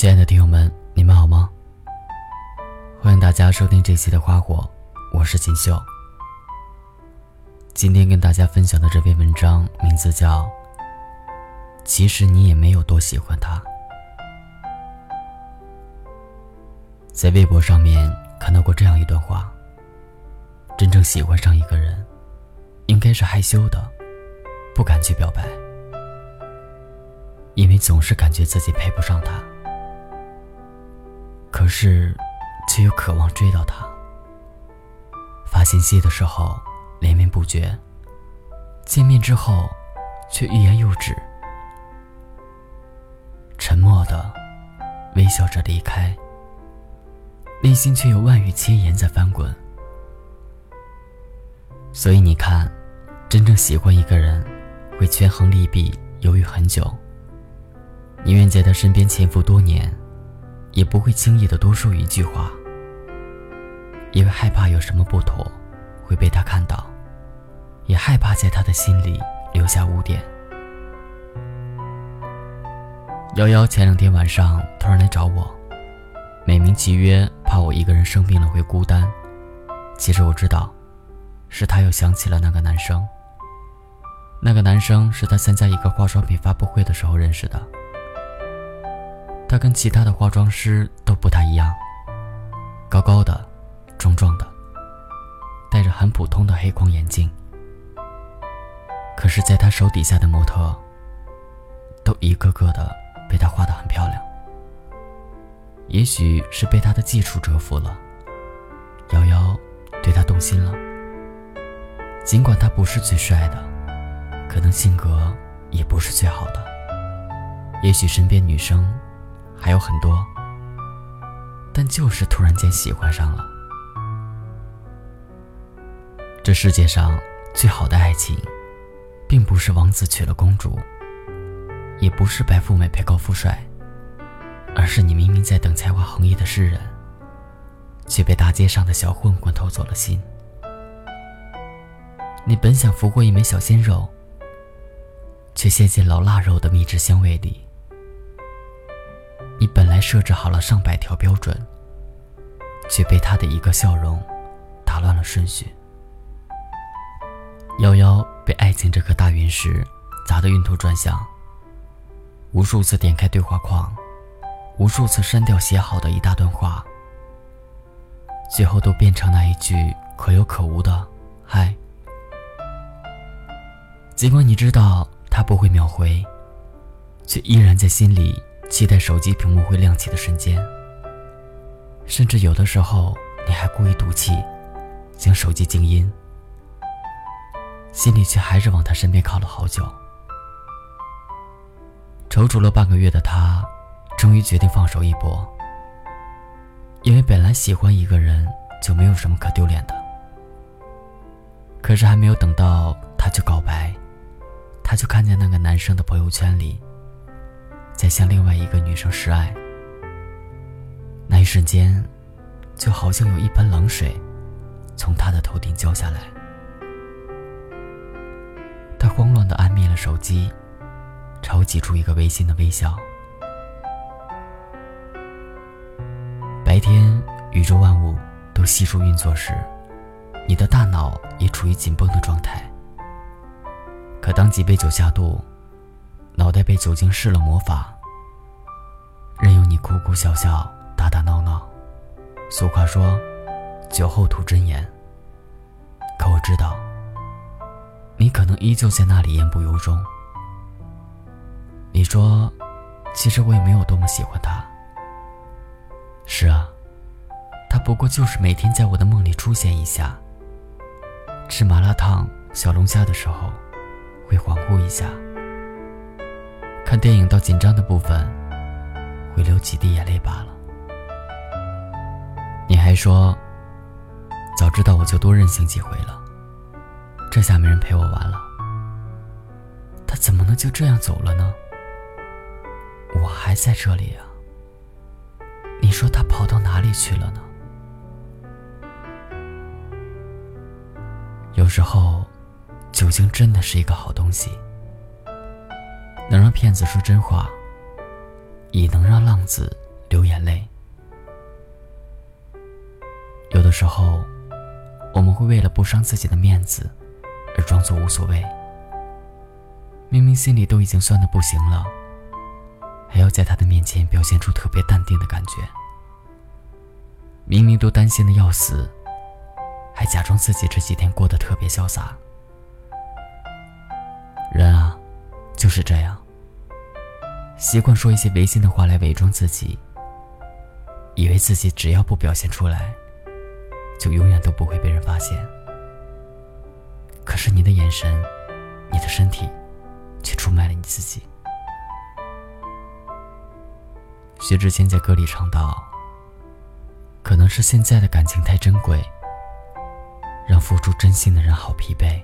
亲爱的听友们，你们好吗？欢迎大家收听这期的《花火》，我是锦绣。今天跟大家分享的这篇文章名字叫《其实你也没有多喜欢他》。在微博上面看到过这样一段话：真正喜欢上一个人，应该是害羞的，不敢去表白，因为总是感觉自己配不上他。可是，却又渴望追到他。发信息的时候连绵不绝，见面之后却欲言又止，沉默的微笑着离开，内心却有万语千言在翻滚。所以你看，真正喜欢一个人，会权衡利弊，犹豫很久，宁愿在他身边潜伏多年。也不会轻易的多说一句话，因为害怕有什么不妥会被他看到，也害怕在他的心里留下污点。瑶瑶前两天晚上突然来找我，美名其曰怕我一个人生病了会孤单，其实我知道，是她又想起了那个男生。那个男生是她参加一个化妆品发布会的时候认识的。他跟其他的化妆师都不太一样，高高的，壮壮的，戴着很普通的黑框眼镜。可是，在他手底下的模特，都一个个的被他画得很漂亮。也许是被他的技术折服了，瑶瑶对他动心了。尽管他不是最帅的，可能性格也不是最好的，也许身边女生。还有很多，但就是突然间喜欢上了。这世界上最好的爱情，并不是王子娶了公主，也不是白富美配高富帅，而是你明明在等才华横溢的诗人，却被大街上的小混混偷走了心。你本想俘获一枚小鲜肉，却陷进老腊肉的蜜汁香味里。设置好了上百条标准，却被他的一个笑容打乱了顺序。夭夭被爱情这颗大陨石砸得晕头转向，无数次点开对话框，无数次删掉写好的一大段话，最后都变成那一句可有可无的“嗨”。尽管你知道他不会秒回，却依然在心里。期待手机屏幕会亮起的瞬间，甚至有的时候你还故意赌气，将手机静音，心里却还是往他身边靠了好久。踌躇了半个月的他，终于决定放手一搏，因为本来喜欢一个人就没有什么可丢脸的。可是还没有等到他去告白，他就看见那个男生的朋友圈里。在向另外一个女生示爱，那一瞬间，就好像有一盆冷水从他的头顶浇下来。他慌乱的按灭了手机，朝挤出一个违心的微笑。白天，宇宙万物都悉数运作时，你的大脑也处于紧绷的状态。可当几杯酒下肚，脑袋被酒精施了魔法，任由你哭哭笑笑、打打闹闹。俗话说：“酒后吐真言。”可我知道，你可能依旧在那里言不由衷。你说：“其实我也没有多么喜欢他。”是啊，他不过就是每天在我的梦里出现一下。吃麻辣烫、小龙虾的时候，会恍惚一下。看电影到紧张的部分，会流几滴眼泪罢了。你还说，早知道我就多任性几回了。这下没人陪我玩了。他怎么能就这样走了呢？我还在这里啊。你说他跑到哪里去了呢？有时候，酒精真的是一个好东西。能让骗子说真话，也能让浪子流眼泪。有的时候，我们会为了不伤自己的面子，而装作无所谓。明明心里都已经酸的不行了，还要在他的面前表现出特别淡定的感觉。明明都担心的要死，还假装自己这几天过得特别潇洒。就是这样，习惯说一些违心的话来伪装自己，以为自己只要不表现出来。就永远都不会被人发现。可是你的眼神，你的身体，却出卖了你自己。薛之谦在歌里唱道：“可能是现在的感情太珍贵，让付出真心的人好疲惫。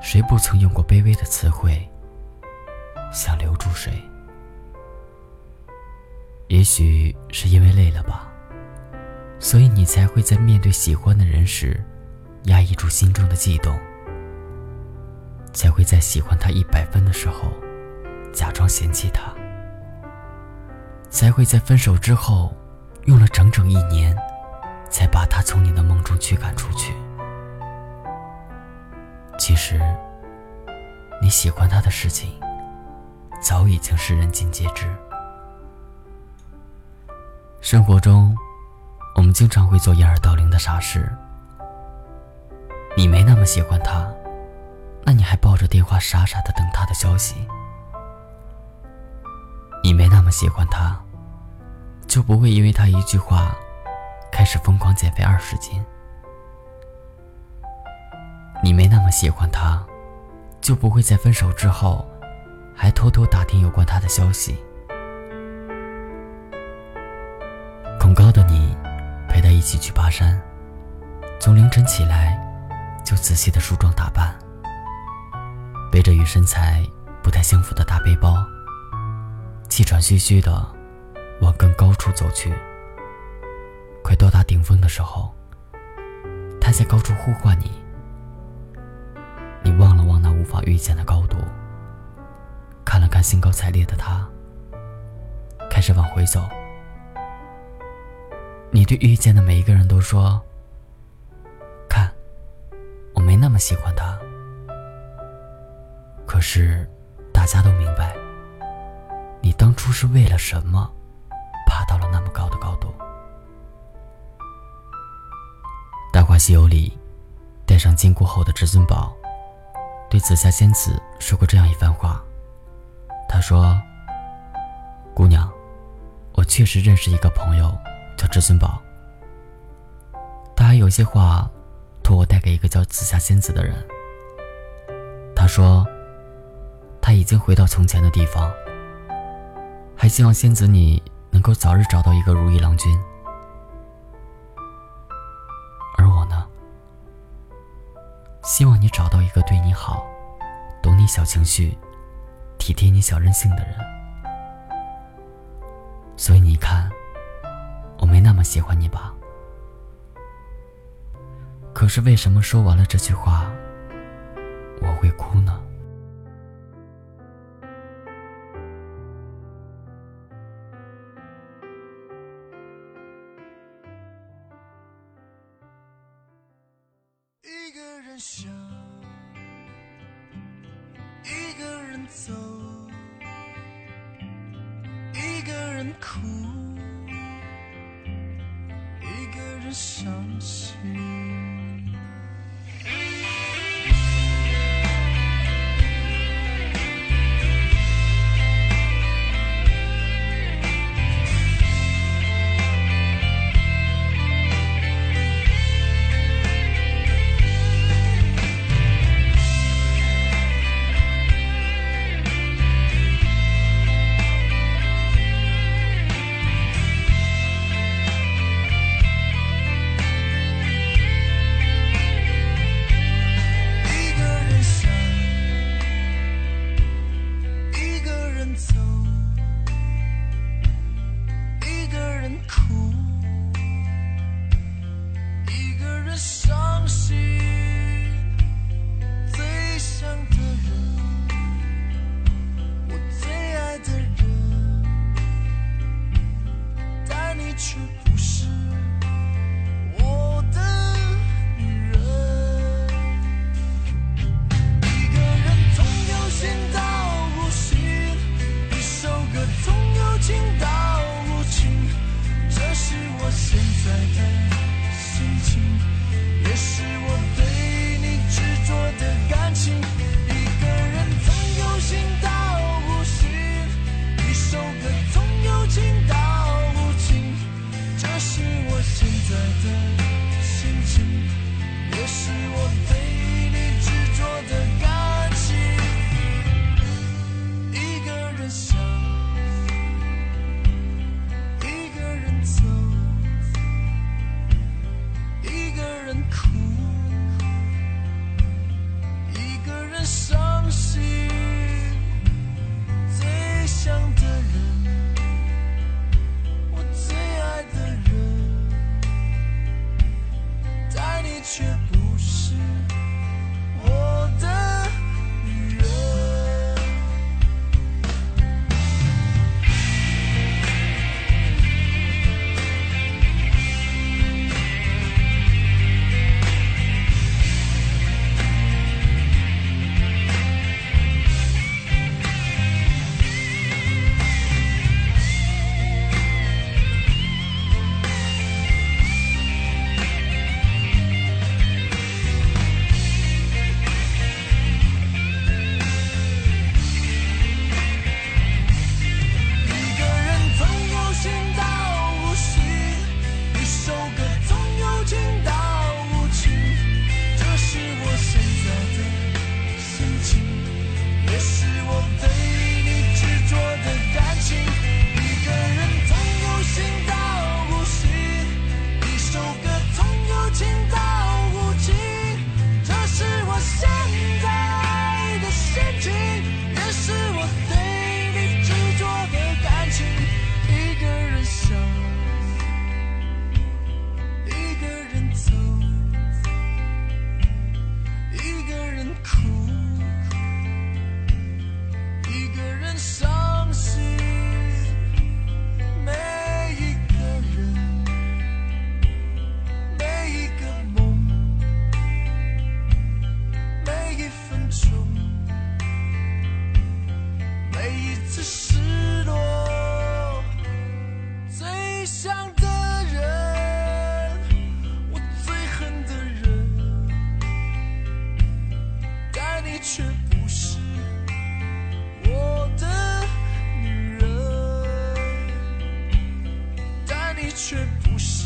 谁不曾用过卑微的词汇，想留住谁？也许是因为累了吧。”所以你才会在面对喜欢的人时，压抑住心中的悸动；才会在喜欢他一百分的时候，假装嫌弃他；才会在分手之后，用了整整一年，才把他从你的梦中驱赶出去。其实，你喜欢他的事情，早已经是人尽皆知。生活中。我们经常会做掩耳盗铃的傻事。你没那么喜欢他，那你还抱着电话傻傻的等他的消息。你没那么喜欢他，就不会因为他一句话，开始疯狂减肥二十斤。你没那么喜欢他，就不会在分手之后，还偷偷打听有关他的消息。恐高的你。陪他一起去爬山，从凌晨起来就仔细的梳妆打扮，背着与身材不太相符的大背包，气喘吁吁的往更高处走去。快到达顶峰的时候，他在高处呼唤你，你望了望那无法预见的高度，看了看兴高采烈的他，开始往回走。你对遇见的每一个人都说：“看，我没那么喜欢他。”可是，大家都明白，你当初是为了什么，爬到了那么高的高度。《大话西游》里，戴上金箍后的至尊宝，对紫霞仙子说过这样一番话。他说：“姑娘，我确实认识一个朋友。”叫至尊宝，他还有些话托我带给一个叫紫霞仙子的人。他说，他已经回到从前的地方，还希望仙子你能够早日找到一个如意郎君。希望你找到一个对你好、懂你小情绪、体贴你小任性的人。所以你看。我没那么喜欢你吧？可是为什么说完了这句话，我会哭呢？想一个人走，一个人哭，一个人。伤心。却不是。